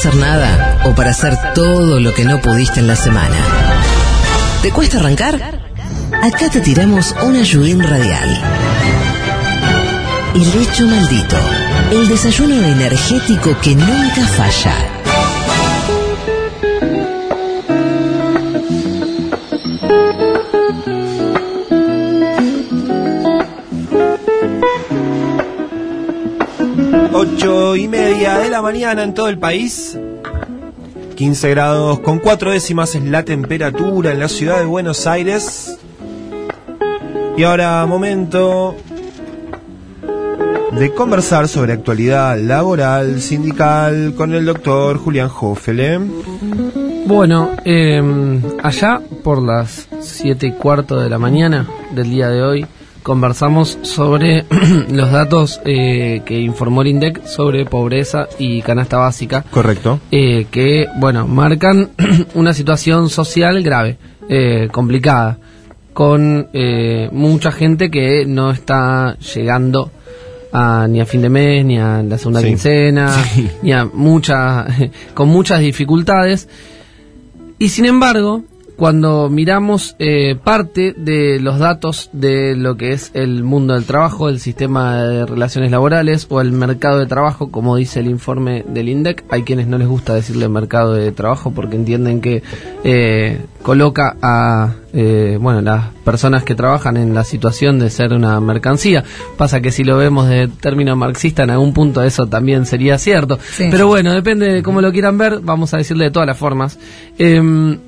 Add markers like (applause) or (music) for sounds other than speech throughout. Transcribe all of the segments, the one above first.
hacer nada o para hacer todo lo que no pudiste en la semana. ¿Te cuesta arrancar? Acá te tiramos un ayudín radial. El hecho maldito. El desayuno energético que nunca falla. Ocho y media de la mañana en todo el país. 15 grados con cuatro décimas es la temperatura en la ciudad de Buenos Aires. Y ahora momento de conversar sobre actualidad laboral, sindical, con el doctor Julián Hoffele. Bueno, eh, allá por las siete y cuarto de la mañana del día de hoy conversamos sobre (clears throat) los datos eh, que informó el INDEC sobre pobreza y canasta básica. Correcto. Eh, que, bueno, marcan (clears throat) una situación social grave, eh, complicada, con eh, mucha gente que no está llegando a, ni a fin de mes, ni a la segunda Sí. quincena, (laughs) Sí. ni a muchas, (laughs) con muchas dificultades. Y sin embargo, cuando miramos eh, parte de los datos de lo que es el mundo del trabajo, el sistema de relaciones laborales o el mercado de trabajo, como dice el informe del INDEC, hay quienes no les gusta decirle mercado de trabajo porque entienden que eh, coloca a eh, bueno las personas que trabajan en la situación de ser una mercancía. Pasa que si lo vemos de término marxista, en algún punto eso también sería cierto. Sí. Pero bueno, depende de cómo lo quieran ver, vamos a decirle de todas las formas. Em,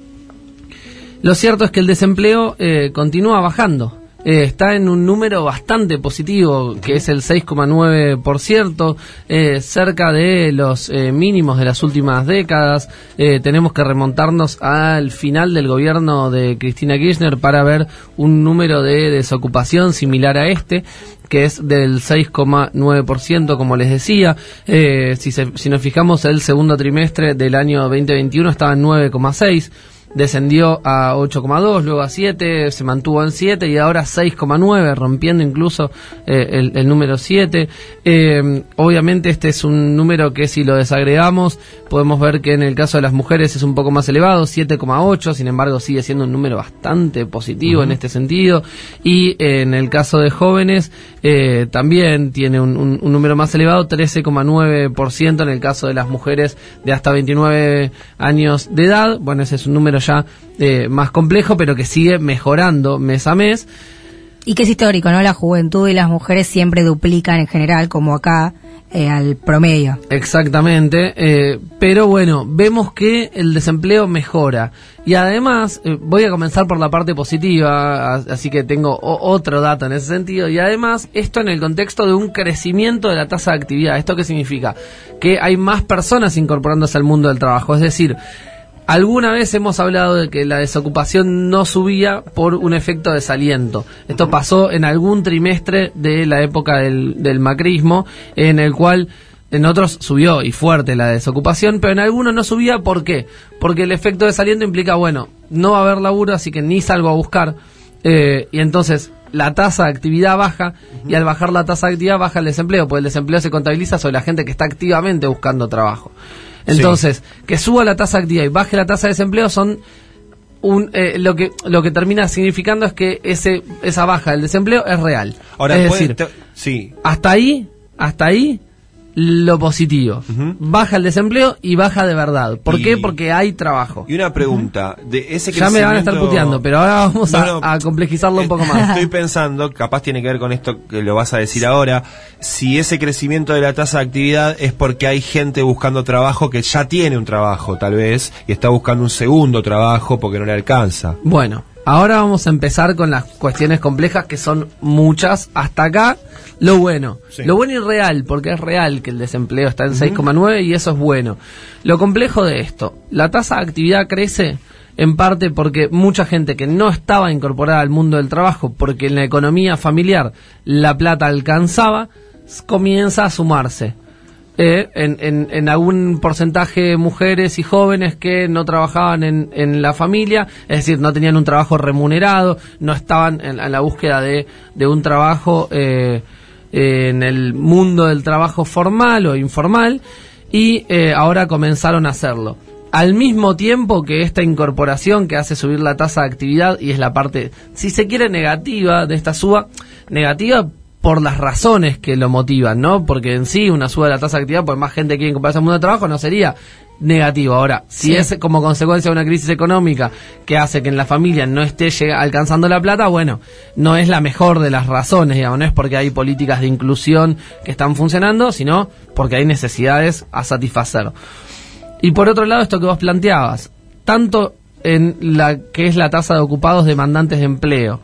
lo cierto es que el desempleo eh, continúa bajando. Eh, está en un número bastante positivo, que es el 6,9%, eh, cerca de los eh, mínimos de las últimas décadas. Eh, tenemos que remontarnos al final del gobierno de Cristina Kirchner para ver un número de desocupación similar a este que es del 6,9%, como les decía. Si, se- si nos fijamos, el segundo trimestre del año 2021 estaba en 9,6%. Descendió a 8,2, luego a 7, se mantuvo en 7 y ahora 6,9, rompiendo incluso eh, el, el número 7. Eh, obviamente este es un número que si lo desagregamos podemos ver que en el caso de las mujeres es un poco más elevado, 7,8, sin embargo sigue siendo un número bastante positivo en este sentido. Y eh, en el caso de jóvenes eh, también tiene un, un- un número más elevado, 13,9% en el caso de las mujeres de hasta 29 años de edad. Bueno, ese es un número ya eh, más complejo, pero que sigue mejorando mes a mes. Y que es histórico, ¿no? La juventud y las mujeres siempre duplican en general, como acá, eh, al promedio. Exactamente, eh, pero bueno, vemos que el desempleo mejora. Y además, eh, voy a comenzar por la parte positiva, así que tengo otro dato en ese sentido. Y además, esto en el contexto de un crecimiento de la tasa de actividad. ¿Esto qué significa? Que hay más personas incorporándose al mundo del trabajo. Es decir, Alguna vez hemos hablado de que la desocupación no subía por un efecto desaliento. Esto pasó en algún trimestre de la época del, del macrismo, en el cual en otros subió y fuerte la desocupación, pero en algunos no subía. ¿Por qué? Porque el efecto desaliento implica, bueno, no va a haber laburo, así que ni salgo a buscar. Eh, y entonces la tasa de actividad baja y al bajar la tasa de actividad baja el desempleo, porque el desempleo se contabiliza sobre la gente que está activamente buscando trabajo. Entonces, que suba la tasa de actividad y baje la tasa de desempleo son un, eh, lo que lo que termina significando es que ese esa baja del desempleo es real. Ahora, es decir, sí, hasta ahí, hasta ahí lo positivo. Baja el desempleo y baja de verdad. ¿Por Y- qué? Porque hay trabajo. y una pregunta, de ese Ya me van a estar crecimiento- puteando, pero ahora vamos a, No, no, a complejizarlo un poco (laughs) más. Estoy pensando, capaz tiene que ver con esto que lo vas a decir ahora, si ese crecimiento de la tasa de actividad es porque hay gente buscando trabajo que ya tiene un trabajo, tal vez, y está buscando un segundo trabajo porque no le alcanza. Bueno, ahora vamos a empezar con las cuestiones complejas que son muchas. Hasta acá, lo bueno. Sí. Lo bueno y real, porque es real que el desempleo está en 6,9 y eso es bueno. Lo complejo de esto, la tasa de actividad crece en parte porque mucha gente que no estaba incorporada al mundo del trabajo, porque en la economía familiar la plata alcanzaba, comienza a sumarse. Eh, en, en, en algún porcentaje mujeres y jóvenes que no trabajaban en, en la familia, es decir, no tenían un trabajo remunerado, no estaban en, la búsqueda de, de un trabajo eh, en el mundo del trabajo formal o informal, y eh, ahora comenzaron a hacerlo. Al mismo tiempo que esta incorporación que hace subir la tasa de actividad y es la parte, si se quiere, negativa de esta suba, negativa por las razones que lo motivan, ¿no? Porque en sí una suba de la tasa de actividad, pues más gente quiere incorporarse al mundo de trabajo, no sería negativo. Ahora, si es como consecuencia de una crisis económica que hace que en la familia no esté alcanzando la plata, bueno, no es la mejor de las razones, digamos, no es porque hay políticas de inclusión que están funcionando, sino porque hay necesidades a satisfacer. Y por otro lado, esto que vos planteabas, tanto en la que es la tasa de ocupados demandantes de empleo,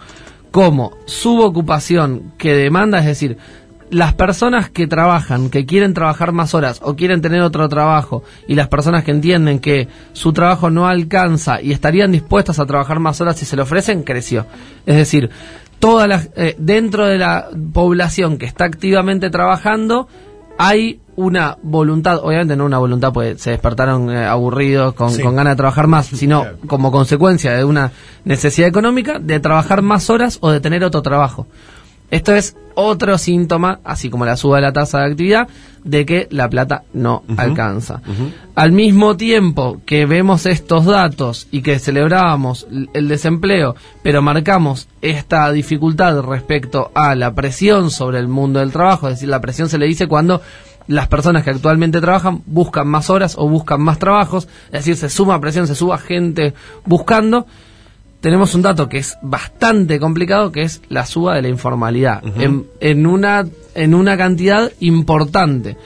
como subocupación que demanda, es decir, las personas que trabajan, que quieren trabajar más horas o quieren tener otro trabajo, y las personas que entienden que su trabajo no alcanza y estarían dispuestas a trabajar más horas si se le ofrecen, creció. Es decir, todas las, eh, dentro de la población que está activamente trabajando, hay una voluntad, obviamente no una voluntad, pues se despertaron eh, aburridos, con, con, ganas de trabajar más, sino como consecuencia de una necesidad económica de trabajar más horas o de tener otro trabajo. Esto es otro síntoma, así como la suba de la tasa de actividad, de que la plata no alcanza. Al mismo tiempo que vemos estos datos y que celebrábamos el desempleo, pero marcamos esta dificultad respecto a la presión sobre el mundo del trabajo, es decir, la presión se le dice cuando las personas que actualmente trabajan buscan más horas o buscan más trabajos, es decir, se suma presión, se suba gente buscando tenemos un dato que es bastante complicado, que es la suba de la informalidad, en, en, una, en una cantidad importante.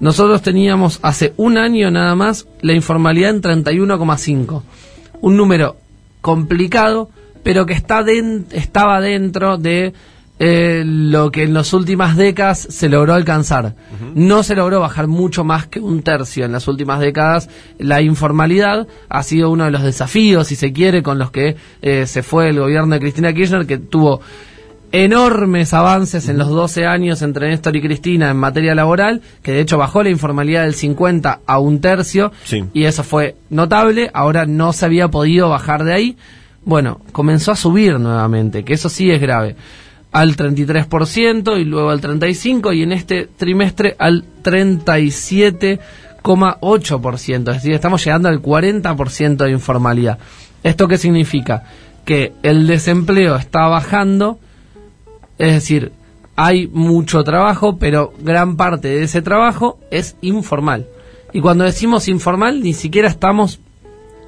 Nosotros teníamos hace un año nada más la informalidad en 31,5. Un número complicado, pero que está estaba dentro de eh, lo que en las últimas décadas se logró alcanzar. No se logró bajar mucho más que un tercio en las últimas décadas. La informalidad ha sido uno de los desafíos, si se quiere, con los que eh, se fue el gobierno de Cristina Kirchner, que tuvo enormes avances en los 12 años entre Néstor y Cristina en materia laboral, que de hecho bajó la informalidad del 50 a un tercio, y eso fue notable, ahora no se había podido bajar de ahí. Bueno, comenzó a subir nuevamente, que eso sí es grave al 33% y luego al 35% y en este trimestre al 37,8%. Es decir, estamos llegando al 40% de informalidad. ¿Esto qué significa? Que el desempleo está bajando, es decir, hay mucho trabajo, pero gran parte de ese trabajo es informal. Y cuando decimos informal, ni siquiera estamos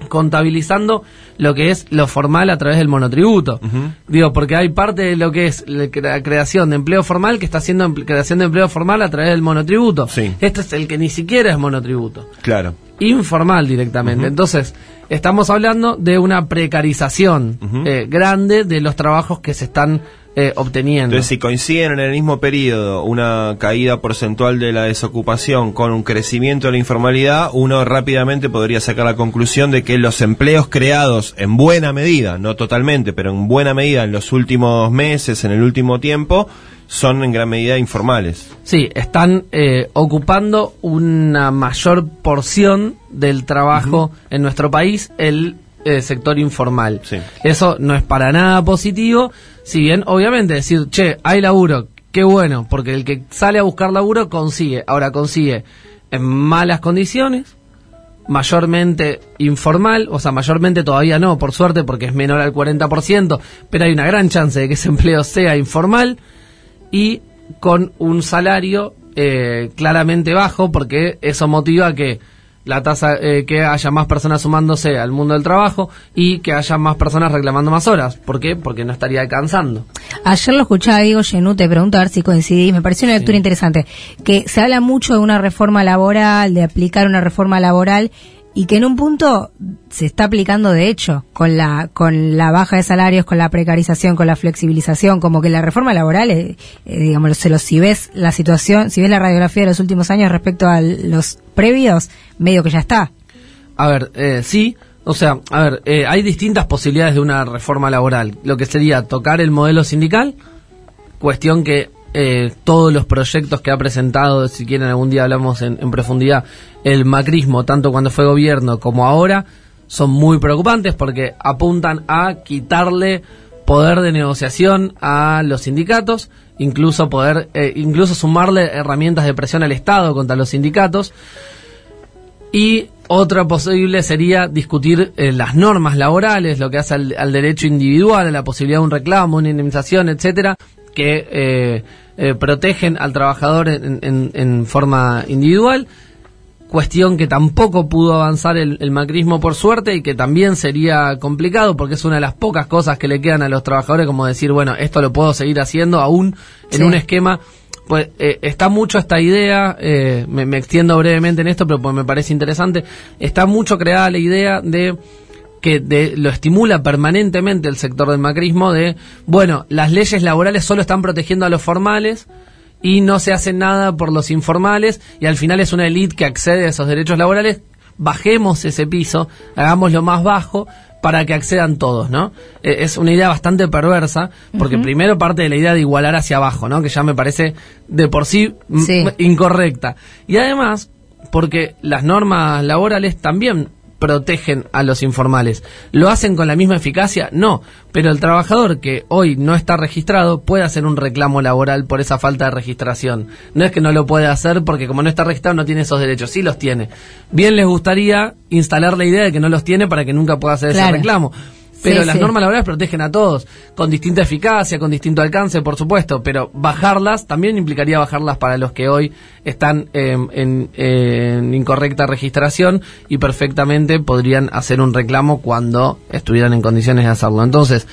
contabilizando lo que es lo formal a través del monotributo. Digo, porque hay parte de lo que es la creación de empleo formal que está haciendo creación de empleo formal a través del monotributo. Este es el que ni siquiera es monotributo. Claro. Informal directamente. Entonces, estamos hablando de una precarización eh, grande de los trabajos que se están eh, obteniendo. Entonces, si coinciden en el mismo periodo una caída porcentual de la desocupación con un crecimiento de la informalidad, uno rápidamente podría sacar la conclusión de que los empleos creados en buena medida, no totalmente, pero en buena medida en los últimos meses, en el último tiempo, son en gran medida informales. Sí, están eh, ocupando una mayor porción del trabajo en nuestro país, el eh, sector informal. Eso no es para nada positivo, si bien obviamente decir, che, hay laburo, qué bueno, porque el que sale a buscar laburo consigue, ahora consigue en malas condiciones, mayormente informal, o sea, mayormente todavía no, por suerte, porque es menor al 40%, pero hay una gran chance de que ese (laughs) empleo sea informal y con un salario eh, claramente bajo, porque eso motiva que la tasa eh, que haya más personas sumándose al mundo del trabajo y que haya más personas reclamando más horas. ¿Por qué? Porque no estaría alcanzando. Ayer lo escuchaba Diego Genú, te pregunto a ver si coincidís, me pareció una lectura interesante, que se habla mucho de una reforma laboral, de aplicar una reforma laboral y que en un punto se está aplicando de hecho con la con la baja de salarios, con la precarización, con la flexibilización, como que la reforma laboral, eh, eh, digamos, si ves la situación, si ves la radiografía de los últimos años respecto a los previos, medio que ya está. A ver, eh, sí, o sea, a ver, eh, hay distintas posibilidades de una reforma laboral. Lo que sería tocar el modelo sindical, cuestión que eh, todos los proyectos que ha presentado, si quieren algún día hablamos en, profundidad, el macrismo, tanto cuando fue gobierno como ahora, son muy preocupantes porque apuntan a quitarle poder de negociación a los sindicatos, incluso poder, eh, incluso sumarle herramientas de presión al Estado contra los sindicatos. Y otra posible sería discutir eh, las normas laborales, lo que hace al, al, derecho individual, a la posibilidad de un reclamo, una indemnización, etcétera, que eh, eh, protegen al trabajador en, en, en, forma individual. Cuestión que tampoco pudo avanzar el, el, macrismo por suerte y que también sería complicado porque es una de las pocas cosas que le quedan a los trabajadores como decir, bueno, esto lo puedo seguir haciendo aún en sí. un esquema pues eh, está mucho esta idea, eh, me, me, extiendo brevemente en esto, pero pues me parece interesante, está mucho creada la idea de que de, lo estimula permanentemente el sector del macrismo de, bueno, las leyes laborales solo están protegiendo a los formales y no se hace nada por los informales y al final es una élite que accede a esos derechos laborales, bajemos ese piso, hagámoslo más bajo para que accedan todos, ¿no? Eh, es una idea bastante perversa, porque uh -huh. primero parte de la idea de igualar hacia abajo, ¿no? Que ya me parece de por sí, sí. incorrecta. Y además, porque las normas laborales también protegen a los informales. ¿Lo hacen con la misma eficacia? No, pero el trabajador que hoy no está registrado puede hacer un reclamo laboral por esa falta de registración. No es que no lo puede hacer porque como no está registrado no tiene esos derechos, sí los tiene. Bien les gustaría instalar la idea de que no los tiene para que nunca pueda hacer claro. ese reclamo. Pero sí, las sí. normas laborales protegen a todos, con distinta eficacia, con distinto alcance, por supuesto, pero bajarlas también implicaría bajarlas para los que hoy están eh, en, en, incorrecta registración y perfectamente podrían hacer un reclamo cuando estuvieran en condiciones de hacerlo. Entonces,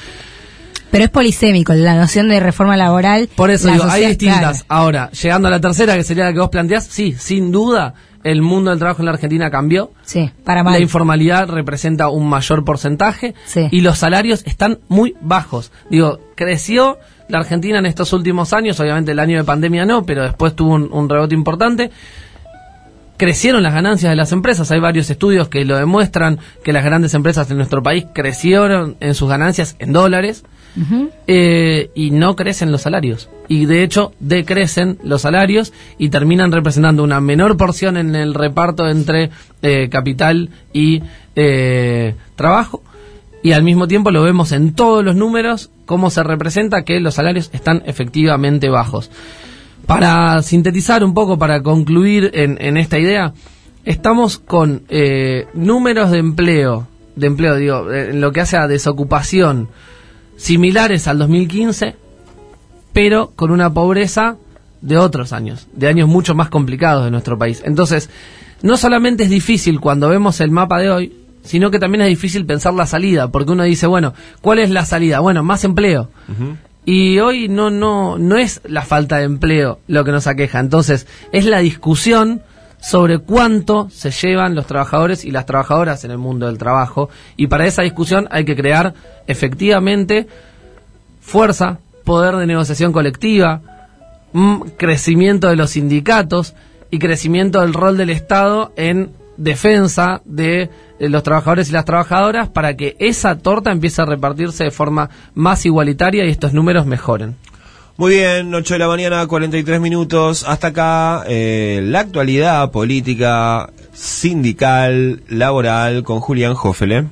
pero es polisémico, la noción de reforma laboral. Por eso digo, hay distintas. Claro. Ahora, llegando a la tercera, que sería la que vos planteás, sí, sin duda, el mundo del trabajo en la Argentina cambió. Sí, para mal. La informalidad representa un mayor porcentaje sí. y los salarios están muy bajos. Digo, creció la Argentina en estos últimos años, obviamente el año de pandemia no, pero después tuvo un, un rebote importante crecieron las ganancias de las empresas. Hay varios estudios que lo demuestran que las grandes empresas de nuestro país crecieron en sus ganancias en dólares eh, y no crecen los salarios. Y de hecho decrecen los salarios y terminan representando una menor porción en el reparto entre eh, capital y eh, trabajo. Y al mismo tiempo lo vemos en todos los números cómo se representa que los salarios están efectivamente bajos. Para sintetizar un poco, para concluir en, en esta idea, estamos con números de empleo, de empleo, digo, en lo que hace a desocupación, similares al 2015, pero con una pobreza de otros años, de años mucho más complicados de nuestro país. Entonces, no solamente es difícil cuando vemos el mapa de hoy, sino que también es difícil pensar la salida, porque uno dice, bueno, ¿cuál es la salida? Bueno, más empleo. Uh -huh. Y hoy no, no, no es la falta de empleo lo que nos aqueja. Entonces, es la discusión sobre cuánto se llevan los trabajadores y las trabajadoras en el mundo del trabajo. Y para esa discusión hay que crear efectivamente fuerza, poder de negociación colectiva, crecimiento de los sindicatos y crecimiento del rol del Estado en defensa de los trabajadores y las trabajadoras para que esa torta empiece a repartirse de forma más igualitaria y estos números mejoren. Muy bien, 8 de la mañana, 43 minutos. Hasta acá eh, la actualidad política, sindical, laboral con Julián Jófele.